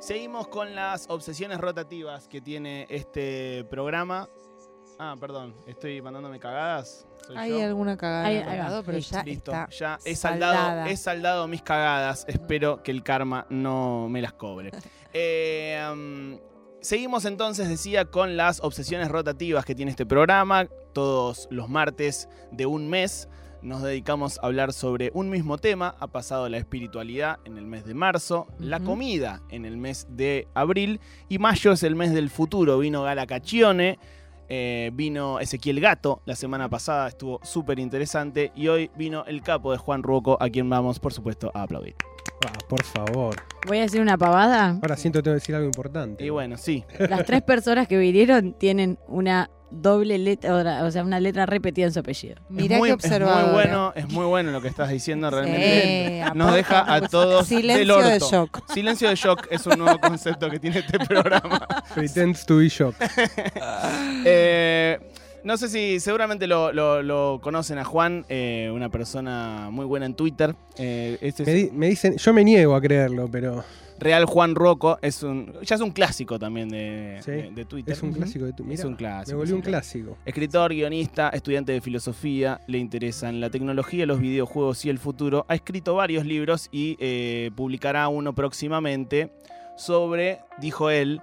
Seguimos con las obsesiones rotativas que tiene este programa. Ah, perdón, estoy mandándome cagadas. ¿Soy Hay yo? alguna cagada, Hay- pero Listo. ya Listo, está ya he saldado, saldada. he saldado mis cagadas. Espero que el karma no me las cobre. Eh, um, seguimos entonces, decía, con las obsesiones rotativas que tiene este programa. Todos los martes de un mes nos dedicamos a hablar sobre un mismo tema. Ha pasado la espiritualidad en el mes de marzo, la comida en el mes de abril y mayo es el mes del futuro. Vino Gala Cacchione. Eh, vino Ezequiel Gato la semana pasada, estuvo súper interesante. Y hoy vino el capo de Juan Ruoco, a quien vamos, por supuesto, a aplaudir. Ah, por favor. Voy a decir una pavada. Ahora siento que tengo que decir algo importante. Y bueno, sí. Las tres personas que vinieron tienen una doble letra, o sea, una letra repetida en su apellido. Mirá es muy, qué es muy bueno, es muy bueno lo que estás diciendo realmente. Sí, Nos deja a todos del Silencio orto. de shock. Silencio de shock es un nuevo concepto que tiene este programa. Pretends to be shocked. Eh, no sé si seguramente lo, lo- lo conocen a Juan, eh, una persona muy buena en Twitter. Eh, este es Me, di- me dicen, yo me niego a creerlo, pero Real Juan Rocco. Es un, ya es un clásico también de, Sí, de- de Twitter. es un clásico de tu Es un clásico. Me volví es un clásico. Escritor, guionista, estudiante de filosofía, le interesan la tecnología, los videojuegos y el futuro. Ha escrito varios libros y eh, publicará uno próximamente sobre, dijo él,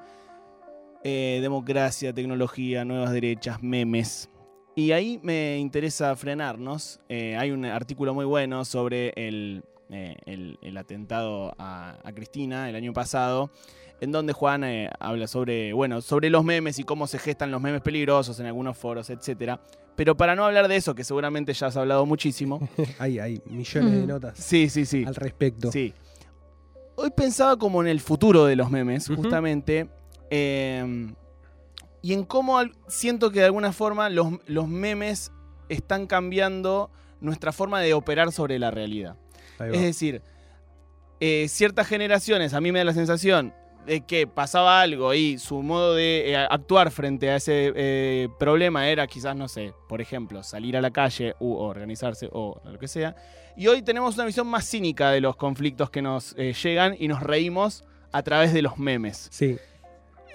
eh, democracia, tecnología, nuevas derechas, memes. Y ahí me interesa frenarnos. Eh, hay un artículo muy bueno sobre el, eh, el- el atentado a, a Cristina el año pasado, en donde Juan eh, habla sobre, bueno, sobre los memes y cómo se gestan los memes peligrosos en algunos foros, etc. Pero para no hablar de eso, que seguramente ya has hablado muchísimo. hay, hay millones de Mm. notas sí, sí, sí. al respecto. Sí. Hoy pensaba como en el futuro de los memes, justamente. Eh, y en cómo siento que de alguna forma los, los memes están cambiando nuestra forma de operar sobre la realidad. Es decir, eh, ciertas generaciones, a mí me da la sensación de que pasaba algo y su modo de eh, actuar frente a ese eh, problema era quizás, no sé, por ejemplo, salir a la calle u organizarse o lo que sea. Y hoy tenemos una visión más cínica de los conflictos que nos llegan y nos reímos a través de los memes. Sí.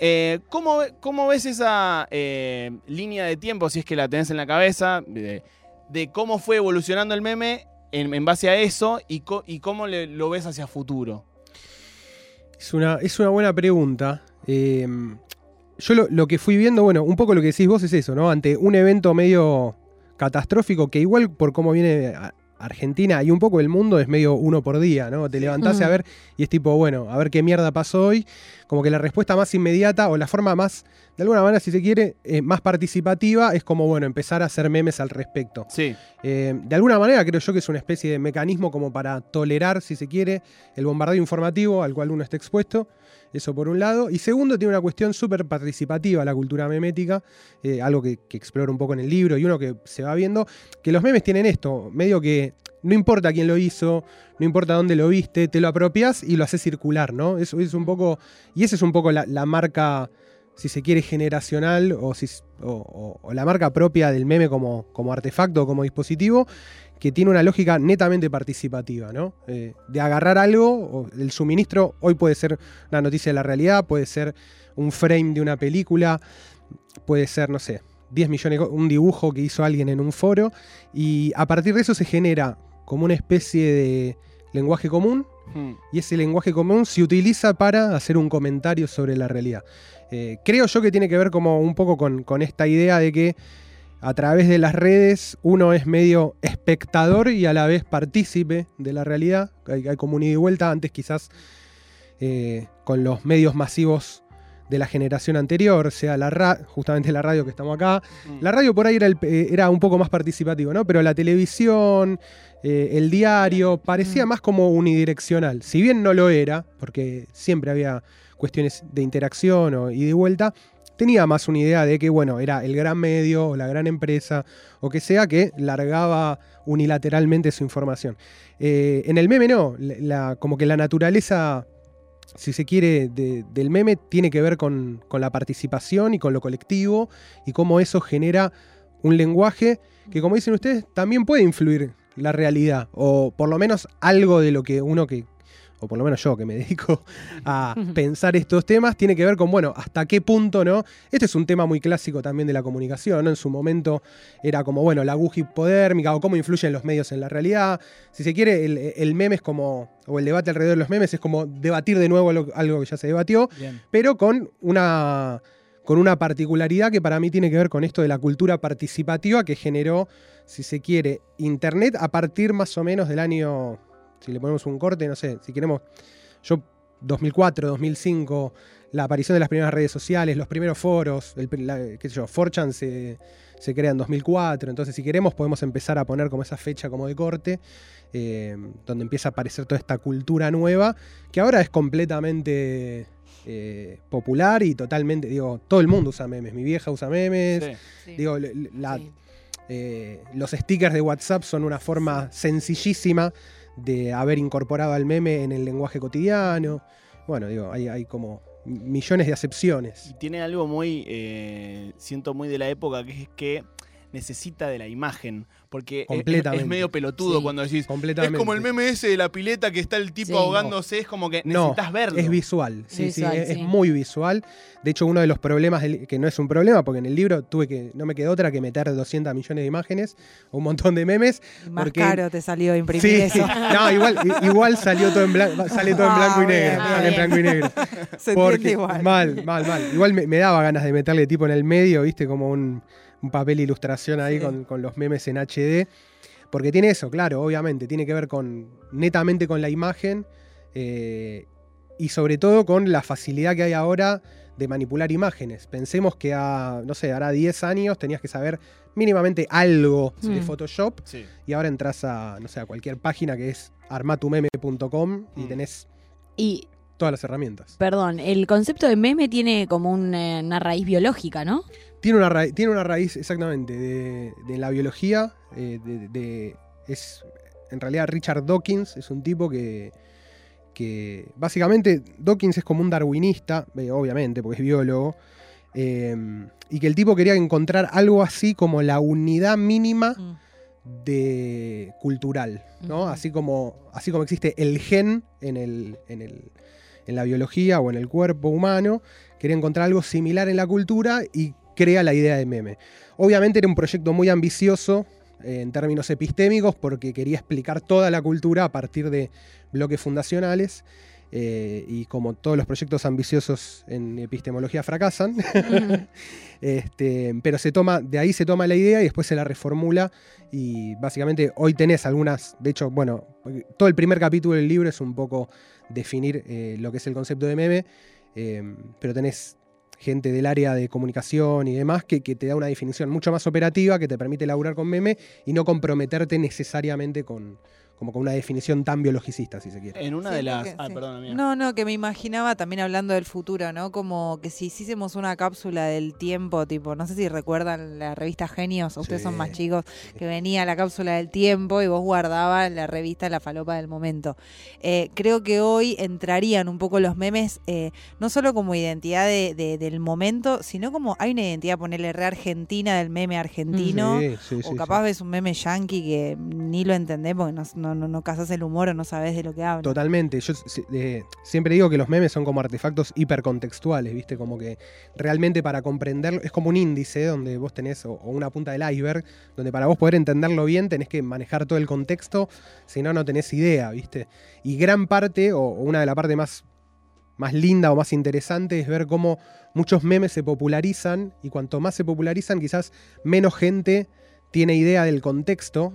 Eh, ¿cómo, ve- cómo ves esa eh, línea de tiempo, si es que la tenés en la cabeza, de, cómo fue evolucionando el meme en, base a eso y, cómo lo ves hacia futuro? Es una, es una buena pregunta. Eh, yo lo, que fui viendo, bueno, un poco lo que decís vos es eso, ¿no? Ante un evento medio catastrófico, que igual por cómo viene Argentina y un poco el mundo es medio uno por día, ¿no? Te levantás a ver y es tipo, bueno, a ver qué mierda pasó hoy. Como que la respuesta más inmediata o la forma más, de alguna manera, si se quiere, eh, más participativa es como, bueno, empezar a hacer memes al respecto. Sí, Eh, de alguna manera creo yo que es una especie de mecanismo como para tolerar, si se quiere, el bombardeo informativo al cual uno está expuesto. Eso por un lado. Y segundo, tiene una cuestión súper participativa la cultura memética, eh, algo que, que exploro un poco en el libro y uno que se va viendo, que los memes tienen esto, medio que no importa quién lo hizo, no importa dónde lo viste, te lo apropias y lo haces circular, ¿no? Eso es un poco, y esa es un poco la, marca, si se quiere, generacional o, si, o, o- la marca propia del meme como, como artefacto como dispositivo, que tiene una lógica netamente participativa, ¿no? Eh, de agarrar algo, el suministro, hoy puede ser una noticia de la realidad, puede ser un frame de una película, puede ser, no sé, 10 millones, un dibujo que hizo alguien en un foro, y a partir de eso se genera como una especie de lenguaje común, Hmm. y ese lenguaje común se utiliza para hacer un comentario sobre la realidad. Eh, creo yo que tiene que ver como un poco con, con esta idea de que a través de las redes uno es medio espectador y a la vez partícipe de la realidad. Hay, hay como un ida y vuelta, antes quizás eh, con los medios masivos de la generación anterior, sea la ra- justamente la radio que estamos acá. Mm. La radio por ahí era, el- eh, era un poco más participativo, ¿no? Pero la televisión, eh, el diario, parecía Mm. más como unidireccional. Si bien no lo era, porque siempre había cuestiones de interacción o ida y vuelta, tenía más una idea de que, bueno, era el gran medio o la gran empresa o que sea que largaba unilateralmente su información. Eh, en el meme no, como que la naturaleza, si se quiere, de- del meme tiene que ver con, con la participación y con lo colectivo y cómo eso genera un lenguaje que, como dicen ustedes, también puede influir la realidad o por lo menos algo de lo que uno que o por lo menos yo que me dedico a pensar estos temas, tiene que ver con, bueno, hasta qué punto, ¿no? Este es un tema muy clásico también de la comunicación, ¿no? En su momento era como, bueno, la aguja hipodérmica o cómo influyen los medios en la realidad. Si se quiere, el, el meme es como, o el debate alrededor de los memes es como debatir de nuevo lo- algo que ya se debatió, Bien. pero con una, con una particularidad que para mí tiene que ver con esto de la cultura participativa que generó, si se quiere, Internet a partir más o menos del año, si le ponemos un corte, no sé, si queremos, yo 2004, 2005, la aparición de las primeras redes sociales, los primeros foros, el, la- qué sé yo, 4chan se, se crea en 2004, entonces si queremos podemos empezar a poner como esa fecha como de corte, eh, donde empieza a aparecer toda esta cultura nueva, que ahora es completamente eh, popular y totalmente, digo, todo el mundo usa memes, mi vieja usa memes, Sí. Sí. digo, la- Sí. eh, los stickers de WhatsApp son una forma sencillísima de haber incorporado al meme en el lenguaje cotidiano. Bueno, digo, hay, como millones de acepciones. Y tiene algo muy, eh, siento muy de la época, que es que necesita de la imagen. Porque es- es, Completamente. medio pelotudo Sí. cuando decís. Es como el meme ese de la pileta que está el tipo Sí. ahogándose, es como que No, necesitas verlo. es visual, sí, Visual, sí, es, es muy visual. De hecho, uno de los problemas, del- que no es un problema, porque en el libro tuve que, no me quedó otra que meter 200 millones de imágenes, un montón de memes. Más Porque- caro te salió imprimir Sí, eso. no, igual, igual salió todo en blanco, sale todo en Ah, blanco y negro, ah, sale en blanco y negro. Se Porque- entiende igual. Mal, mal, mal. Igual me, me daba ganas de meterle tipo en el medio, viste, como un, un papel de ilustración ahí Sí. con, con los memes en HD. Porque tiene eso, claro, obviamente, tiene que ver con netamente con la imagen eh, y sobre todo con la facilidad que hay ahora de manipular imágenes. Pensemos que a, no sé, hará 10 años tenías que saber mínimamente algo de Mm. Photoshop Sí. y ahora entras a, no sé, a cualquier página que es armatumeme.com y Mm. tenés Y, todas las herramientas. perdón, el concepto de meme tiene como eh, una raíz biológica, ¿no? Tiene una, raíz, tiene una raíz exactamente de, de la biología. eh, de, de- es, en realidad Richard Dawkins es un tipo que, que básicamente Dawkins es como un darwinista, eh, obviamente, porque es biólogo, eh, y que el tipo quería encontrar algo así como la unidad mínima Mm. de cultural, ¿no? Así como, así como existe el gen en, el, en, el- en la biología o en el cuerpo humano, quería encontrar algo similar en la cultura y crea la idea de meme. Obviamente era un proyecto muy ambicioso eh, en términos epistémicos porque quería explicar toda la cultura a partir de bloques fundacionales. eh, y como todos los proyectos ambiciosos en epistemología fracasan, este, pero se toma, de ahí se toma la idea y después se la reformula. Y básicamente hoy tenés algunas, de hecho, bueno, todo el primer capítulo del libro es un poco definir eh, lo que es el concepto de meme, eh, pero tenés gente del área de comunicación y demás que, que te da una definición mucho más operativa que te permite laburar con meme y no comprometerte necesariamente con, como con una definición tan biologicista, si se quiere. En una de las. que- ah, sí. perdón, amiga. No, no, que me imaginaba también hablando del futuro, ¿no? Como que si hiciésemos una cápsula del tiempo, tipo, no sé si recuerdan la revista Genios, o ustedes son más chicos, que venía la cápsula del tiempo y vos guardabas la revista La Falopa del Momento. Eh, creo que hoy entrarían un poco los memes, eh, no solo como identidad de- de- del momento, sino como hay una identidad, ponerle re argentina del meme argentino. Sí, sí, O sí, capaz sí. ves un meme yankee que ni lo entendés porque no, no, no, no cazás el humor o no sabes de lo que habla. Totalmente. Yo eh, siempre digo que los memes son como artefactos hipercontextuales, ¿viste? Como que realmente para comprenderlo, es como un índice donde vos tenés, o, o una punta del iceberg, donde para vos poder entenderlo bien tenés que manejar todo el contexto, si no, no tenés idea, ¿viste? Y gran parte, o, o una de las partes más, más linda o más interesante, es ver cómo muchos memes se popularizan, y cuanto más se popularizan, quizás menos gente tiene idea del contexto.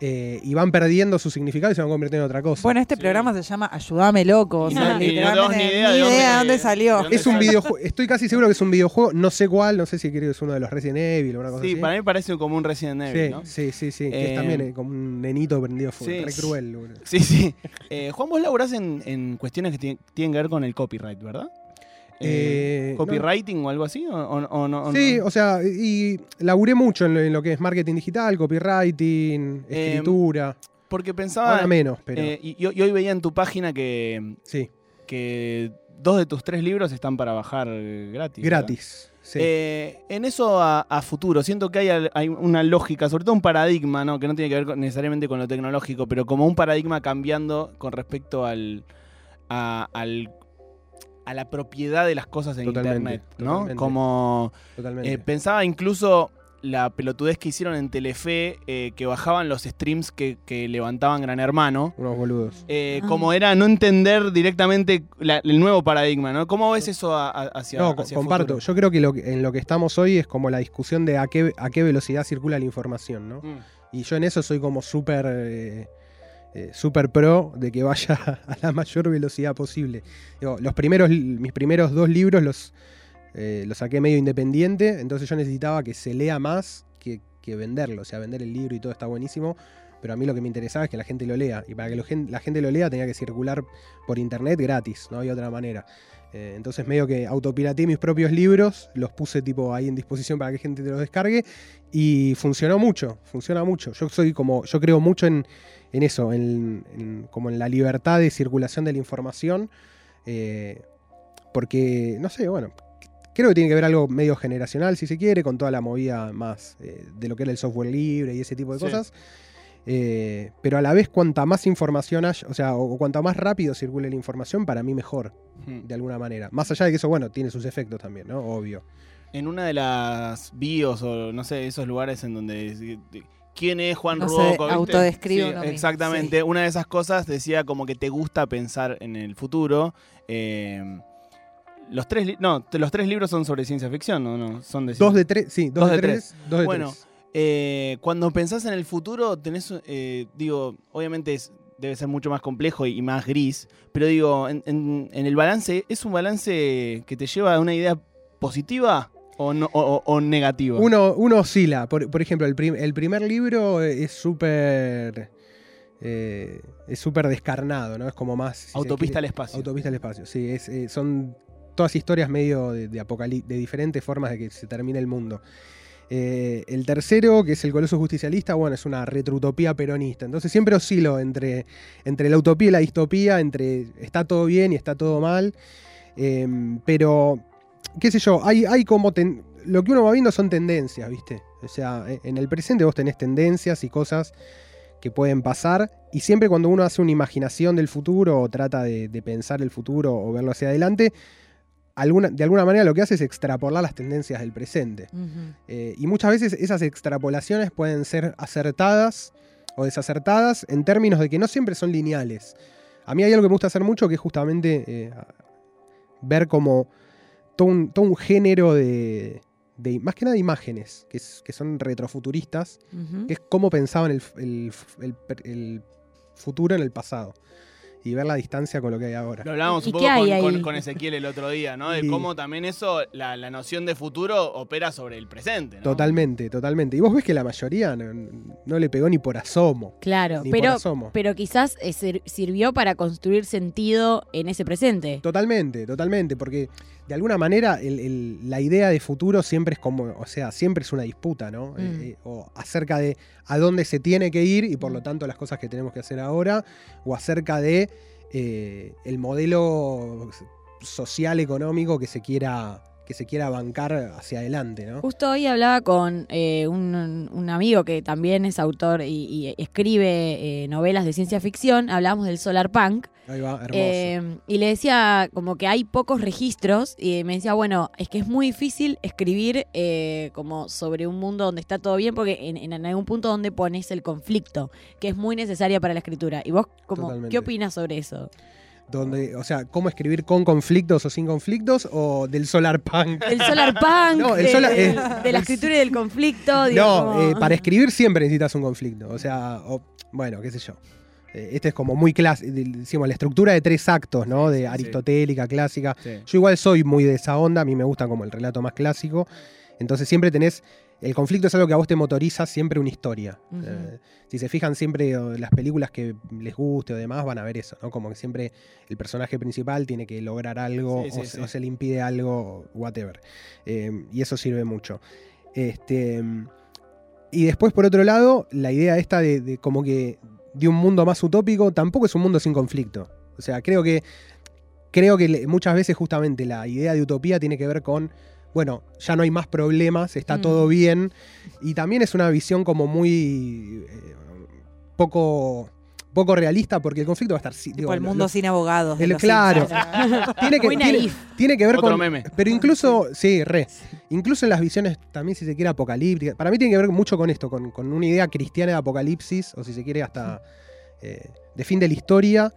Eh, y van perdiendo su significado y se van convirtiendo en otra cosa. Bueno, este Sí. programa se llama Ayúdame loco. O sea, no- y no literalmente tenemos ni idea de dónde- dónde salió. de dónde Es un videojuego, estoy casi seguro que es un videojuego, no sé cuál, no sé si creo que es uno de los Resident Evil o una cosa Sí, así. para mí parece como un Resident Evil, sí, ¿no? sí, sí, sí, que Eh, es también eh, como un nenito prendido fuego, sí. re cruel. boludo. Sí, sí. Eh, Juan, vos laburás en, en cuestiones que ti- tienen que ver con el copyright, ¿verdad? Eh, no. ¿Copywriting o algo así? ¿O, no, Sí, no? o sea, y laburé mucho en lo, en lo que es marketing digital, copywriting, Eh, escritura. Porque pensaba... Ahora menos, pero eh, y, y hoy veía en tu página que, sí, que dos de tus tres libros están para bajar gratis. gratis. Sí. Eh, en eso a, a futuro, siento que hay, hay una lógica, sobre todo un paradigma, ¿no? que no tiene que ver con- necesariamente con lo tecnológico, pero como un paradigma cambiando con respecto al, a, al- a la propiedad de las cosas en Totalmente, Internet, ¿no? totalmente. Como Totalmente. eh, pensaba incluso la pelotudez que hicieron en Telefe, eh, que bajaban los streams que, que levantaban Gran Hermano. Unos boludos. eh, Ah. Como era no entender directamente la- el nuevo paradigma, ¿no? ¿Cómo ves eso a- a- hacia, No, hacia comparto. futuro? Yo creo que, lo que- en lo que estamos hoy es como la discusión de a qué, a qué velocidad circula la información, ¿no? Mm. Y yo en eso soy como súper eh, súper pro de que vaya a la mayor velocidad posible. Los primeros, mis primeros dos libros los, eh, los saqué medio independiente, entonces yo necesitaba que se lea más que, que venderlo. O sea, vender el libro y todo está buenísimo, pero a mí lo que me interesaba es que la gente lo lea. Y para que lo la gente lo lea tenía que circular por internet gratis, no había otra manera. Eh, entonces medio que autopirateé mis propios libros, los puse tipo ahí en disposición para que gente te los descargue y funcionó mucho, funciona mucho. Yo soy como, yo creo mucho en, en eso, en, en- como en la libertad de circulación de la información, eh, porque, no sé, bueno, creo que tiene que ver algo medio generacional, si se quiere, con toda la movida más eh, de lo que era el software libre y ese tipo de Sí. cosas. Eh, pero a la vez, cuanta más información haya, o sea, o, cuanta más rápido circule la información, para mí mejor, Mm. de alguna manera. Más allá de que eso, bueno, tiene sus efectos también, ¿no? Obvio. En una de las bios o no sé, esos lugares en donde... ¿Quién es Juan No autodescribe Sí, Exactamente. Una de esas cosas decía como que te gusta pensar en el futuro. Eh, los tres, no, los tres libros son sobre ciencia ficción, ¿no? no son de Dos de tres, sí, dos, Dos de, de tres, dos de Bueno, tres. Eh, cuando pensás en el futuro, tenés, eh, digo, obviamente es- debe ser mucho más complejo y, y más gris, pero digo, en, en- en el balance, ¿es un balance que te lleva a una idea positiva o, no, o, o- o negativa? Uno, uno oscila. Por, por ejemplo, el, prim- el primer libro es súper. eh, es súper descarnado, ¿no? Es como más. si Autopista al espacio. Autopista al espacio, sí. Es, eh, son todas historias medio de, de, de diferentes formas de que se termine el mundo. Eh, el tercero, que es el Coloso Justicialista, bueno, es una retroutopía peronista. Entonces siempre oscilo entre, entre la utopía y la distopía, entre está todo bien y está todo mal. Eh, pero, qué sé yo, hay, hay como... lo que uno va viendo son tendencias, ¿viste? O sea, e- en el presente vos tenés tendencias y cosas que pueden pasar. Y siempre cuando uno hace una imaginación del futuro o trata de pensar el futuro o verlo hacia adelante, alguna, de alguna manera lo que hace es extrapolar las tendencias del presente. Eh, y muchas veces esas extrapolaciones pueden ser acertadas o desacertadas en términos de que no siempre son lineales. A mí hay algo que me gusta hacer mucho que es justamente eh, ver como todo un, todo un género de, de- más que nada imágenes, que, es- que son retrofuturistas, que es cómo pensaban el, el- el- el futuro en el pasado. Y ver la distancia con lo que hay ahora. Lo hablábamos ¿Y un poco con, con- ahí? con Ezequiel el otro día, ¿no? De Y- cómo también eso, la, la noción de futuro opera sobre el presente, ¿no? Totalmente, totalmente. Y vos ves que la mayoría no, no le pegó ni por asomo. Claro, Ni por pero, asomo. pero quizás eh, sir- sirvió para construir sentido en ese presente. Totalmente, totalmente, porque de alguna manera el- el- la idea de futuro siempre es como, o sea, siempre es una disputa, ¿no? Mm. Eh, eh, o acerca de a dónde se tiene que ir y por lo Mm. tanto las cosas que tenemos que hacer ahora, o acerca de eh, el modelo social económico que se quiera que se quiera bancar hacia adelante, ¿no? Justo hoy hablaba con eh, un, un amigo que también es autor y, y escribe eh, novelas de ciencia ficción. Hablábamos del solar punk. Ahí va, hermoso. Eh, y le decía como que hay pocos registros y me decía, bueno, es que es muy difícil escribir como sobre un mundo donde está todo bien porque en, en algún punto donde pones el conflicto, que es muy necesaria para la escritura. ¿Y vos como, Totalmente. qué opinas sobre eso? Donde, o sea, cómo escribir con conflictos o sin conflictos o del solar punk. El solar punk, No, el de, solar- de- eh, de la escritura y del conflicto. No, eh, para escribir siempre necesitas un conflicto. O sea, o- bueno, qué sé yo. Eh, este es como muy clásico, decimos, la estructura de tres actos, ¿no? De Sí, sí. aristotélica, clásica. Sí. Yo igual soy muy de esa onda, a mí me gusta como el relato más clásico. Entonces siempre tenés, el conflicto es algo que a vos te motoriza siempre una historia. Eh, si se fijan siempre o, las películas que les guste o demás, van a ver eso, ¿no? Como que siempre el personaje principal tiene que lograr algo Sí, sí, o, sí. o se le impide algo, whatever. Eh, y eso sirve mucho. Este, y después, por otro lado, la idea esta de, de como que de un mundo más utópico tampoco es un mundo sin conflicto. O sea, creo que creo que muchas veces justamente la idea de utopía tiene que ver con, bueno, ya no hay más problemas, está Mm. todo bien. Y también es una visión como muy eh, poco poco realista porque el conflicto va a estar... sí, digo, el lo- mundo lo- sin abogados. el- claro. Tiene que, Muy tiene, tiene que ver Otro con... meme. Pero incluso, sí, re. Incluso en las visiones también, si se quiere, apocalípticas. Para mí tiene que ver mucho con esto, con, con una idea cristiana de apocalipsis, o si se quiere, hasta eh, de fin de la historia.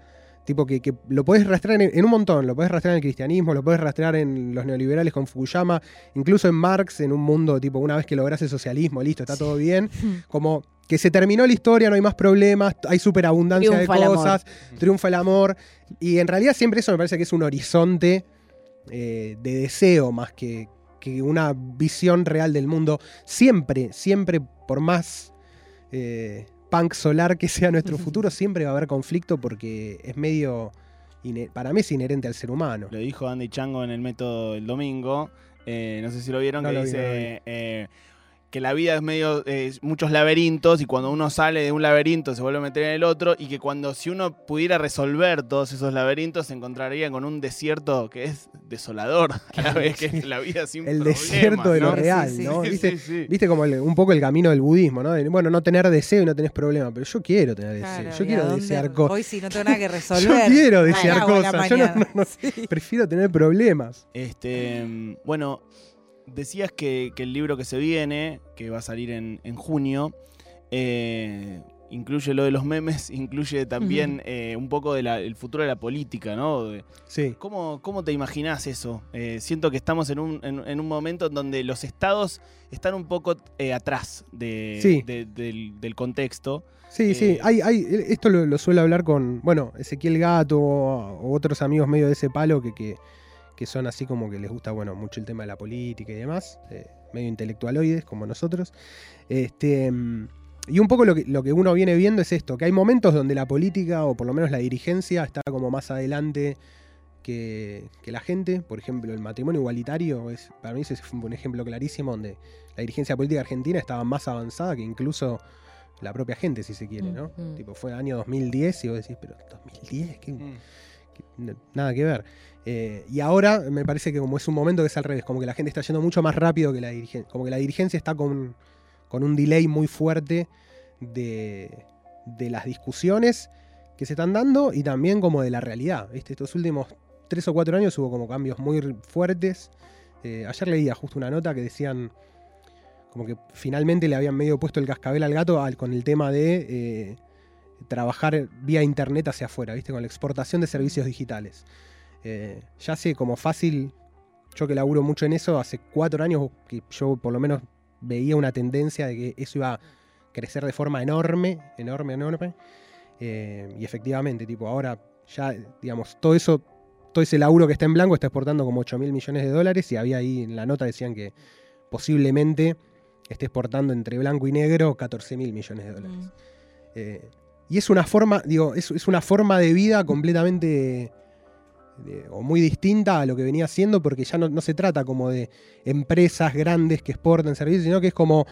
Tipo que, que lo podés rastrear en, en un montón, lo podés rastrear en el cristianismo, lo podés rastrear en los neoliberales con Fukuyama, incluso en Marx, en un mundo tipo, una vez que lográs el socialismo, listo, está todo bien. Como que se terminó la historia, no hay más problemas, hay superabundancia de Triunfa amor. cosas, triunfa el amor. Y en realidad siempre eso me parece que es un horizonte eh, de deseo más que, que una visión real del mundo. Siempre, siempre, por más eh, punk solar que sea nuestro futuro, siempre va a haber conflicto porque es medio, para mí es inherente al ser humano. Lo dijo Andy Chango en el método el domingo. eh, no sé si lo vieron, No que lo vi, dice no lo vi. eh, que la vida es medio eh, muchos laberintos y cuando uno sale de un laberinto se vuelve a meter en el otro y que cuando si uno pudiera resolver todos esos laberintos se encontraría con un desierto que es desolador a la vez que es la vida sin El desierto de lo real, sí, ¿no? Sí, ¿Viste? sí, sí. Viste como el- un poco el camino del budismo, ¿no? De, bueno, no tener deseo y no tenés problema, pero yo quiero tener deseo, yo ¿y a quiero desear cosas. Hoy sí no tengo nada que Yo resolver. quiero ¿Qué desear cosas, yo no- mañana? no- Sí. prefiero tener problemas. Este, mm, bueno, decías que, que el libro que se viene, que va a salir en, en junio, eh, incluye lo de los memes, incluye también eh, un poco del futuro de la política, ¿no? Sí. ¿Cómo, cómo te imaginás eso? Eh, siento que estamos en un, en, en un momento en donde los estados están un poco eh, atrás de, Sí. de- del, del contexto. Sí, sí, hay, hay, esto lo, lo suelo hablar con, bueno, Ezequiel Gato o, o otros amigos medio de ese palo que, que, que son así como que les gusta, bueno, mucho el tema de la política y demás, eh, medio intelectualoides como nosotros. Este, mm, y un poco lo que, lo que uno viene viendo es esto, que hay momentos donde la política o por lo menos la dirigencia está como más adelante que, que la gente. Por ejemplo, el matrimonio igualitario, es, para mí ese fue un ejemplo clarísimo donde la dirigencia política argentina estaba más avanzada que incluso la propia gente, si se quiere, ¿no? Mm. Tipo, fue año 2010 y vos decís, pero 2010, ¿qué, Mm. Nada que ver. Eh, y ahora me parece que como es un momento que es al revés, como que la gente está yendo mucho más rápido que la dirigencia, como que la dirigencia está con, con un delay muy fuerte de, de las discusiones que se están dando y también como de la realidad. ¿viste? Estos últimos tres o cuatro años hubo como cambios muy fuertes. Eh, ayer leía justo una nota que decían como que finalmente le habían medio puesto el cascabel al gato con el tema de eh, trabajar vía internet hacia afuera, ¿viste? Con la exportación de servicios digitales. Eh, ya sé como fácil, yo que laburo mucho en eso, hace cuatro años que yo por lo menos veía una tendencia de que eso iba a crecer de forma enorme, enorme, enorme. Eh, y efectivamente, tipo, ahora ya, digamos, todo eso, todo ese laburo que está en blanco está exportando como 8 mil millones de dólares y había ahí en la nota decían que posiblemente esté exportando entre blanco y negro 14 mil millones de dólares. Mm. Eh, y es una forma, digo, es, es una forma de vida completamente de- o muy distinta a lo que venía haciendo, porque ya no, no se trata como de empresas grandes que exportan servicios, sino que es como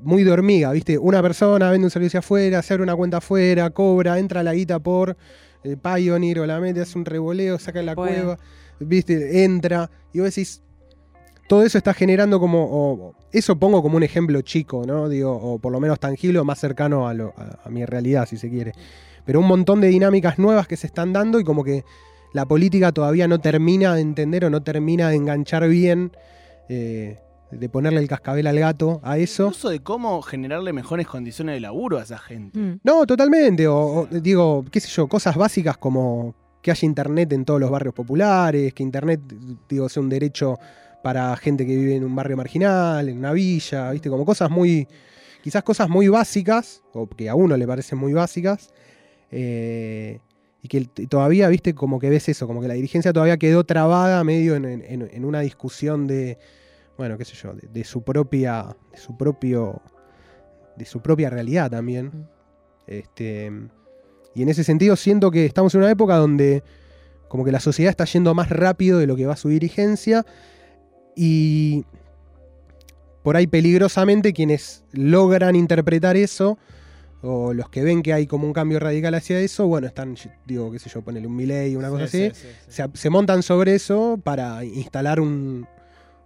muy de hormiga, ¿viste? Una persona vende un servicio afuera, se abre una cuenta afuera, cobra, entra la guita por eh, Pioneer o la mete, hace un revoleo, saca la Bueno. cueva, ¿viste? Entra, y vos decís, todo eso está generando como, o- eso pongo como un ejemplo chico, ¿no? Digo, o por lo menos tangible o más cercano a, lo- a- a mi realidad, si se quiere. Pero un montón de dinámicas nuevas que se están dando y como que la política todavía no termina de entender o no termina de enganchar bien, eh, de ponerle el cascabel al gato a eso. Incluso de cómo generarle mejores condiciones de laburo a esa gente. Mm. No, totalmente. O, o, digo, qué sé yo, cosas básicas como que haya internet en todos los barrios populares, que internet, digo, sea un derecho para gente que vive en un barrio marginal, en una villa, ¿viste? Como cosas muy, quizás cosas muy básicas, o que a uno le parecen muy básicas, eh, y que todavía, ¿viste? Como que ves eso, como que la dirigencia todavía quedó trabada medio en, en- en una discusión de, bueno, qué sé yo, de, de su propia, de su propio, de su propia realidad también. Mm. Este, y en ese sentido siento que estamos en una época donde como que la sociedad está yendo más rápido de lo que va su dirigencia y por ahí peligrosamente quienes logran interpretar eso o los que ven que hay como un cambio radical hacia eso, bueno, están, digo, qué sé yo, ponerle un Milei, una cosa Sí, así, sí, sí, sí. Se, se montan sobre eso para instalar un,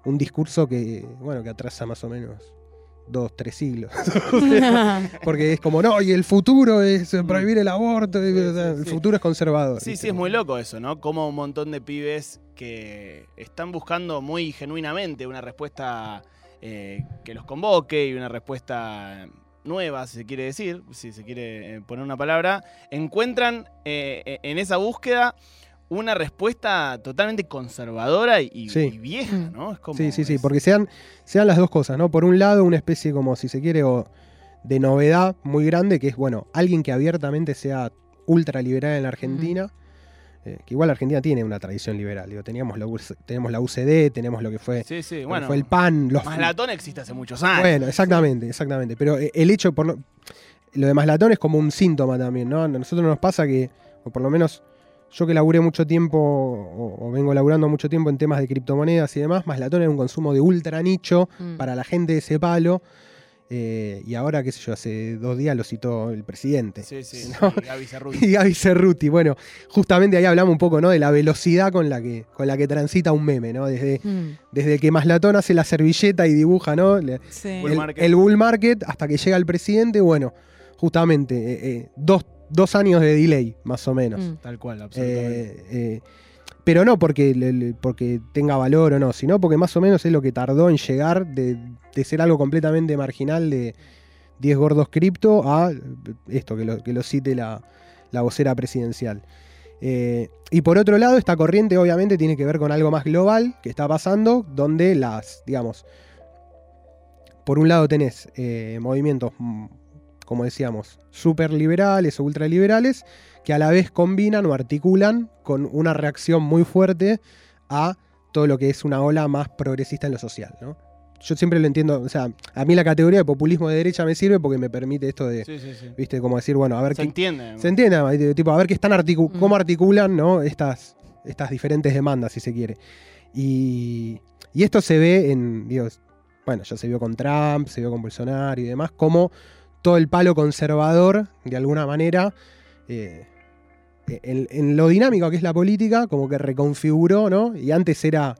un discurso que, bueno, que atrasa más o menos dos, tres siglos. Porque es como, no, y el futuro es prohibir el aborto, y, Sí, o sea, sí, el futuro es conservador. Sí, sí, es muy loco eso, ¿no? Como un montón de pibes que están buscando muy genuinamente una respuesta eh, que los convoque y una respuesta nueva, si se quiere decir, si se quiere eh, poner una palabra, encuentran eh, eh, en esa búsqueda una respuesta totalmente conservadora y, Sí. y vieja, ¿no? Es como, Sí, sí, sí, porque sean, sean las dos cosas, ¿no? Por un lado, una especie como, si se quiere, o de novedad muy grande, que es, bueno, alguien que abiertamente sea ultraliberal en la Argentina, eh, que igual Argentina tiene una tradición liberal, digo, teníamos la, UC tenemos la UCD, tenemos lo que fue, Sí, sí, bueno. fue el PAN, los... Maslatón existe hace muchos años. Bueno, exactamente, exactamente, pero eh, el hecho, por lo, lo de Maslatón es como un síntoma también, ¿no? A nosotros nos pasa que, o por lo menos... Yo que laburé mucho tiempo, o, o vengo laburando mucho tiempo en temas de criptomonedas y demás, Maslatón era un consumo de ultra nicho, Mm. para la gente de ese palo. Eh, y ahora, qué sé yo, hace dos días lo citó el presidente. Sí, sí, No. y Gaby Cerruti. Y Gaby Cerruti, bueno, justamente ahí hablamos un poco, ¿no? De la velocidad con la que, con la que transita un meme, ¿no? Desde, Mm. desde que Maslatón hace la servilleta y dibuja, ¿no? Sí. El bull market hasta que llega el presidente, bueno, justamente eh, eh, dos, dos años de delay, más o menos. Mm. Tal cual, absolutamente. Pero no porque, porque tenga valor o no, sino porque más o menos es lo que tardó en llegar de, de ser algo completamente marginal de 10 gordos cripto a esto, que lo, que lo cite la, la vocera presidencial. Eh, y por otro lado, esta corriente obviamente tiene que ver con algo más global que está pasando, donde las, digamos, por un lado tenés eh, movimientos, como decíamos, super liberales o ultraliberales, que a la vez combinan o articulan con una reacción muy fuerte a todo lo que es una ola más progresista en lo social, ¿no? Yo siempre lo entiendo, o sea, a mí la categoría de populismo de derecha me sirve porque me permite esto de, Sí, sí, sí. viste, como decir, bueno, a ver Se qué, entiende. se entiende, tipo, a ver qué están articu- Mm. cómo articulan, ¿no? Estas, estas diferentes demandas, si se quiere. Y, y esto se ve en, digo, bueno, ya se vio con Trump, se vio con Bolsonaro y demás, como todo el palo conservador, de alguna manera, eh, en, en lo dinámico que es la política, como que reconfiguró, ¿no? Y antes era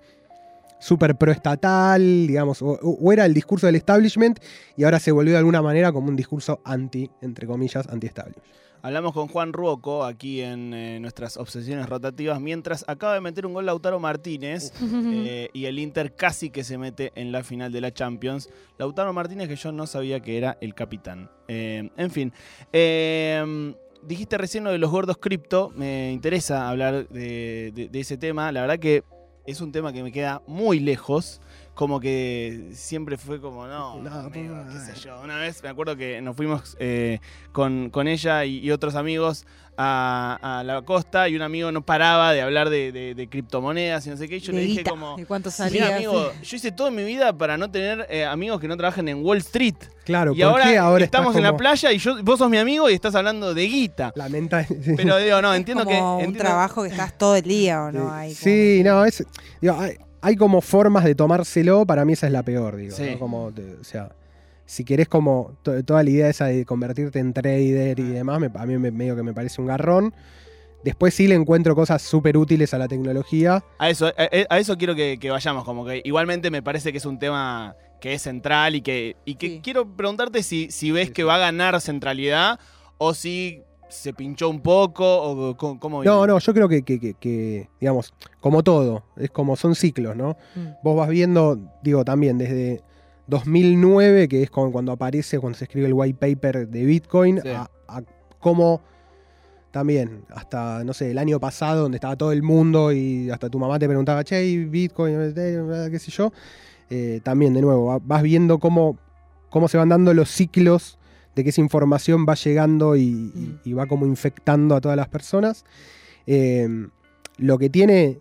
súper proestatal, digamos, o, o era el discurso del establishment, y ahora se volvió de alguna manera como un discurso anti, entre comillas, anti-establishment. Hablamos con Juan Ruoco aquí en eh, nuestras obsesiones rotativas, mientras acaba de meter un gol Lautaro Martínez eh, y el Inter casi que se mete en la final de la Champions. Lautaro Martínez que yo no sabía que era el capitán. Eh, en fin, eh, dijiste recién lo de los gordos cripto, me interesa hablar de, de- de ese tema, la verdad que es un tema que me queda muy lejos. Como que siempre fue como, no, No, amigo, no, qué sé yo. Una vez me acuerdo que nos fuimos eh, con, con ella y, y otros amigos a, a la costa y un amigo no paraba de hablar de, de- de criptomonedas y no sé qué. Y yo De le dije guita, como, ¿Y cuánto mira amigo, yo hice todo en mi vida para no tener eh, amigos que no trabajen en Wall Street. Claro, Y ¿por ahora, qué ahora estamos en la playa y yo, vos sos mi amigo y estás hablando de guita. Lamenta. Pero digo, no, entiendo como que... un entiendo- trabajo que estás todo el día o no hay. Sí, no, es. digo, hay como formas de tomárselo, para mí esa es la peor, digo. Sí. ¿no? Como, te- o sea, si querés como to- toda la idea esa de convertirte en trader y demás, me- a mí me, medio que me parece un garrón. Después sí le encuentro cosas súper útiles a la tecnología. A eso, a, a eso quiero que, que vayamos, como que igualmente me parece que es un tema que es central y que, y que Sí. quiero preguntarte si, si ves Sí, que va a ganar centralidad o si se pinchó un poco o cómo, No, no, yo creo que, que- que- que, digamos, como todo, es como son ciclos, ¿no? Mm. Vos vas viendo, digo, también desde 2009, que es cuando aparece, cuando se escribe el white paper de Bitcoin, Sí. a, a cómo también, hasta, no sé, el año pasado, donde estaba todo el mundo y hasta tu mamá te preguntaba, che, ¿y Bitcoin, eh, qué sé yo, eh, también, de nuevo, va- vas viendo cómo, cómo se van dando los ciclos de que esa información va llegando y, y- y va como infectando a todas las personas. Eh, lo que tiene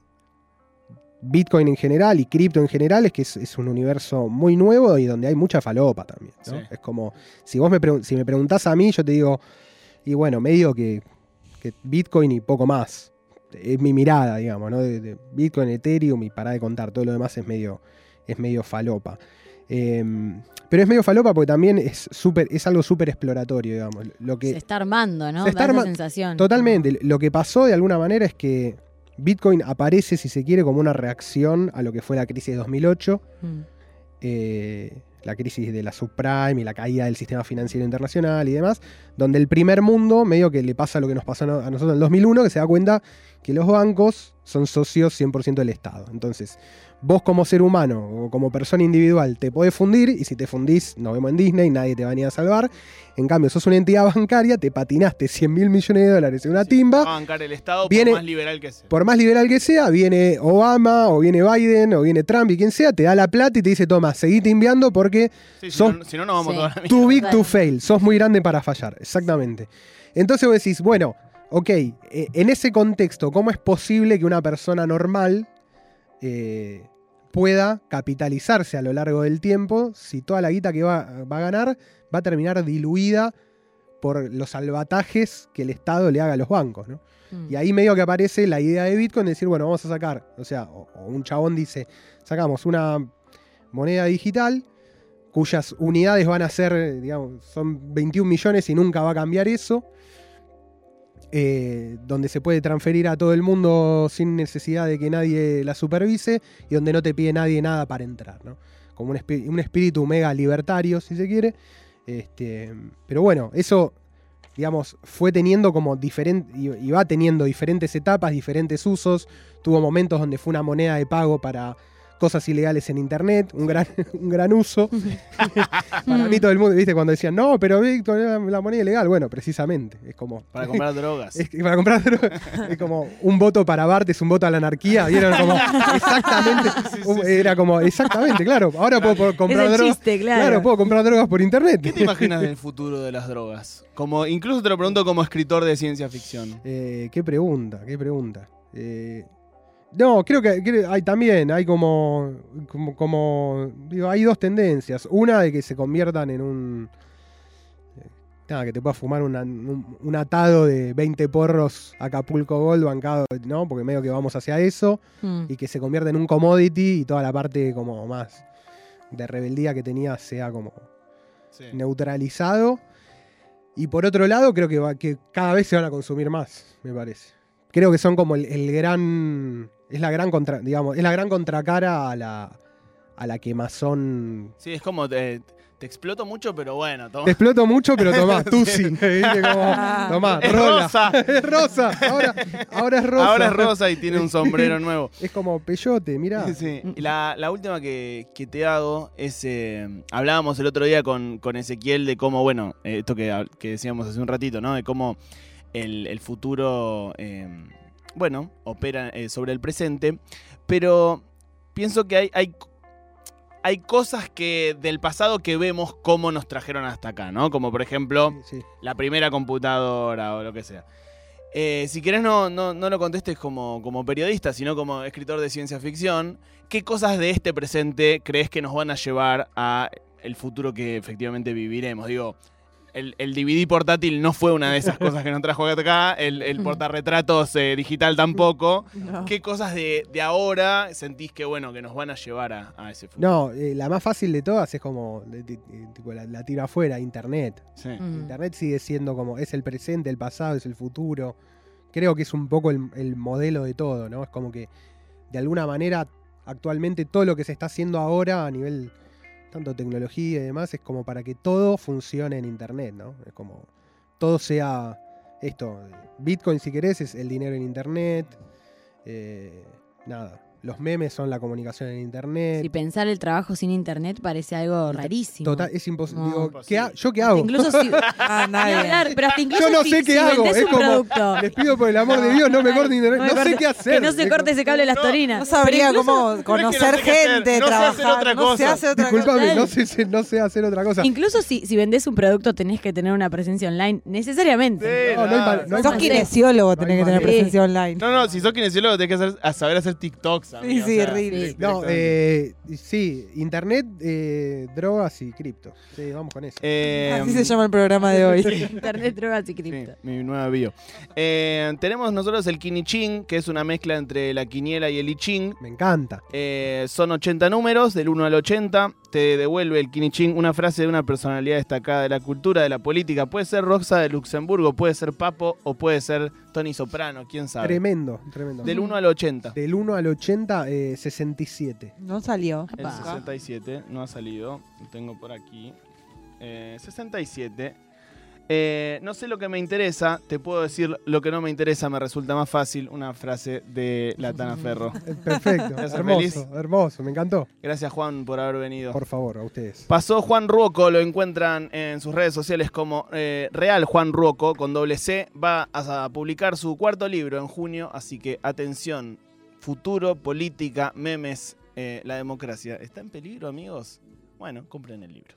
Bitcoin en general y cripto en general es que es, es un universo muy nuevo y donde hay mucha falopa también. ¿no? Sí. Es como, si vos me, si me preguntás a mí, yo te digo, y bueno, medio que, que Bitcoin y poco más. Es mi mirada, digamos, ¿no? De, de Bitcoin, Ethereum y para de contar, todo lo demás es medio, es medio falopa. Em, pero es medio falopa porque también es, súper es algo súper exploratorio, digamos. Lo que, Se está armando, ¿no? Se está arma- sensación. Totalmente. Lo que pasó de alguna manera es que Bitcoin aparece, si se quiere, como una reacción a lo que fue la crisis de 2008. Mm. Eh, la crisis de la subprime y la caída del sistema financiero internacional y demás, donde el primer mundo medio que le pasa lo que nos pasó a nosotros en el 2001, que se da cuenta que los bancos son socios 100% del Estado. Entonces, vos como ser humano o como persona individual te podés fundir y si te fundís, nos vemos en Disney, nadie te va a venir a salvar. En cambio, sos una entidad bancaria, te patinaste 100 mil millones de dólares en una timba. Va a bancar el Estado Viene- por más liberal que sea. Por más liberal que sea, viene Obama o viene Biden o viene Trump y quien sea, te da la plata y te dice, toma, seguí timbeando porque Sí, si, sos- no, si no, nos vamos Sí. toda la too big to fail, sos muy grande para fallar, exactamente. Entonces vos decís, bueno, ok, eh, en ese contexto, ¿cómo es posible que una persona normal eh, pueda capitalizarse a lo largo del tiempo si toda la guita que va, va a ganar va a terminar diluida por los salvatajes que el Estado le haga a los bancos, ¿no? Mm. Y ahí medio que aparece la idea de Bitcoin de decir, bueno, vamos a sacar, o sea, o, o un chabón dice, sacamos una moneda digital cuyas unidades van a ser, digamos, son 21 millones y nunca va a cambiar eso, eh, donde se puede transferir a todo el mundo sin necesidad de que nadie la supervise y donde no te pide nadie nada para entrar, ¿no? Como un, espíritu mega libertario, si se quiere. Este, pero bueno, eso digamos, fue teniendo como diferente, y va teniendo diferentes etapas, diferentes usos. Tuvo momentos donde fue una moneda de pago para cosas ilegales en internet, un gran, un gran uso. para mí todo el mundo, viste, cuando decían, no, pero Bitcoin era la moneda ilegal. Bueno, precisamente, es como... Para comprar drogas. Es que para comprar droga, es como un voto para Bart es un voto a la anarquía. Vieron como exactamente. un- Era como exactamente, claro. Ahora puedo, puedo comprar drogas. chiste, claro. Claro, puedo comprar drogas por internet. ¿Qué te imaginas del futuro de las drogas? Como, incluso te lo pregunto como escritor de ciencia ficción. Eh, qué pregunta, qué pregunta. Eh, no, creo que, creo- hay también, hay como, como, como- digo, hay dos tendencias. Una de que se conviertan en un, eh, nada, que te puedas fumar una- un, un atado de 20 porros Acapulco Gold bancado, ¿no? Porque medio que vamos hacia eso. Mm. Y que se convierta en un commodity y toda la parte como más de rebeldía que tenía sea como Sí. neutralizado. Y por otro lado, creo que, va- que cada vez se van a consumir más, me parece. Creo que son como el, el gran. Es la gran contra, digamos, es la gran contracara a la, a la quemazón. Sí, es como te, te exploto mucho, pero bueno, toma. Te exploto mucho, pero tomá. ¿viste? Como, tomá, Es rola. rosa. es rosa. Ahora, ahora es rosa. Ahora es rosa y tiene un sombrero nuevo. Es como peyote, mirá. Sí. La, la última que, que te hago es. eh, hablábamos el otro día con, con Ezequiel de cómo, bueno, eh, esto que, que decíamos hace un ratito, ¿no? De cómo el, el futuro, eh, bueno, opera eh, sobre el presente. Pero pienso que hay, hay, hay cosas que del pasado que vemos cómo nos trajeron hasta acá, ¿no? Como por ejemplo Sí, sí. la primera computadora o lo que sea. Eh, si querés no, no, no lo contestes como, como periodista, sino como escritor de ciencia ficción, ¿qué cosas de este presente crees que nos van a llevar a el futuro que efectivamente viviremos? Digo, el, el DVD portátil no fue una de esas cosas que nos trajo acá, el, el portarretratos eh, digital tampoco. No. ¿Qué cosas de, de ahora sentís que bueno que nos van a llevar a, a ese futuro? No, eh, la más fácil de todas es como, de- de- de- tipo, la, la tiro afuera, internet. Sí. Mm. Internet sigue siendo como, es el presente, el pasado, es el futuro. Creo que es un poco el, el modelo de todo, ¿no? Es como que, de alguna manera, actualmente todo lo que se está haciendo ahora a nivel, tanto tecnología y demás, es como para que todo funcione en Internet, ¿no? Es como, todo sea esto. Bitcoin, si querés, es el dinero en Internet. eh, nada. Los memes son la comunicación en Internet. Si pensar el trabajo sin internet parece algo rarísimo. Total, es imposible. No. Digo, Imposible. ¿qué ha- ¿yo qué hago? Incluso si. Ah, Ni nadie. hablar, pero hasta incluso Yo no si, sé qué si hago, es como- producto. Les pido por el amor de Dios, no me corten internet. No sé qué hacer. Que no se corte ese cable de las torinas. No sabría cómo conocer gente, no sé hacer trabajar. otra No se cosa. hace otra Disculpame, Total. no sé, no sé hacer otra cosa. Incluso si, si vendés un producto tenés que tener una presencia online, necesariamente. Sí, No, Sos kinesiólogo, tenés que tener presencia online. No, no, si sos kinesiólogo tenés que saber hacer TikToks. Sí, sí, horrible. No, eh, sí, internet, eh, drogas y cripto. Sí, vamos con eso. Eh, Así se llama el programa de hoy. Internet, drogas y sí, cripto. mi nueva bio. Eh, tenemos nosotros el Kiniching, que es una mezcla entre la quiniela y el I Ching. Me encanta. Eh, son 80 números, del 1 al 80. Te devuelve el Kiniching una frase de una personalidad destacada de la cultura, de la política. Puede ser Rosa de Luxemburgo, puede ser Papo o puede ser Tony Soprano, quién sabe. Tremendo, tremendo. Del 1 al 80. Del 1 al 80 60, eh, 67. No salió. El Apa. 67 no ha salido. Lo tengo por aquí. Eh, 67. Eh, no sé lo que me interesa, te puedo decir lo que no me interesa, me resulta más fácil. Una frase de Latana Ferro. Eh, Perfecto, ¿Te hace hermoso, feliz? hermoso, me encantó. Gracias Juan por haber venido. Por favor, a ustedes. Pasó Juan Ruoco, lo encuentran en sus redes sociales como eh, Real Juan Ruoco con doble C. Va a publicar su cuarto libro en junio, así que atención, futuro, política, memes, eh, la democracia. ¿Está en peligro, amigos? Bueno, compren el libro.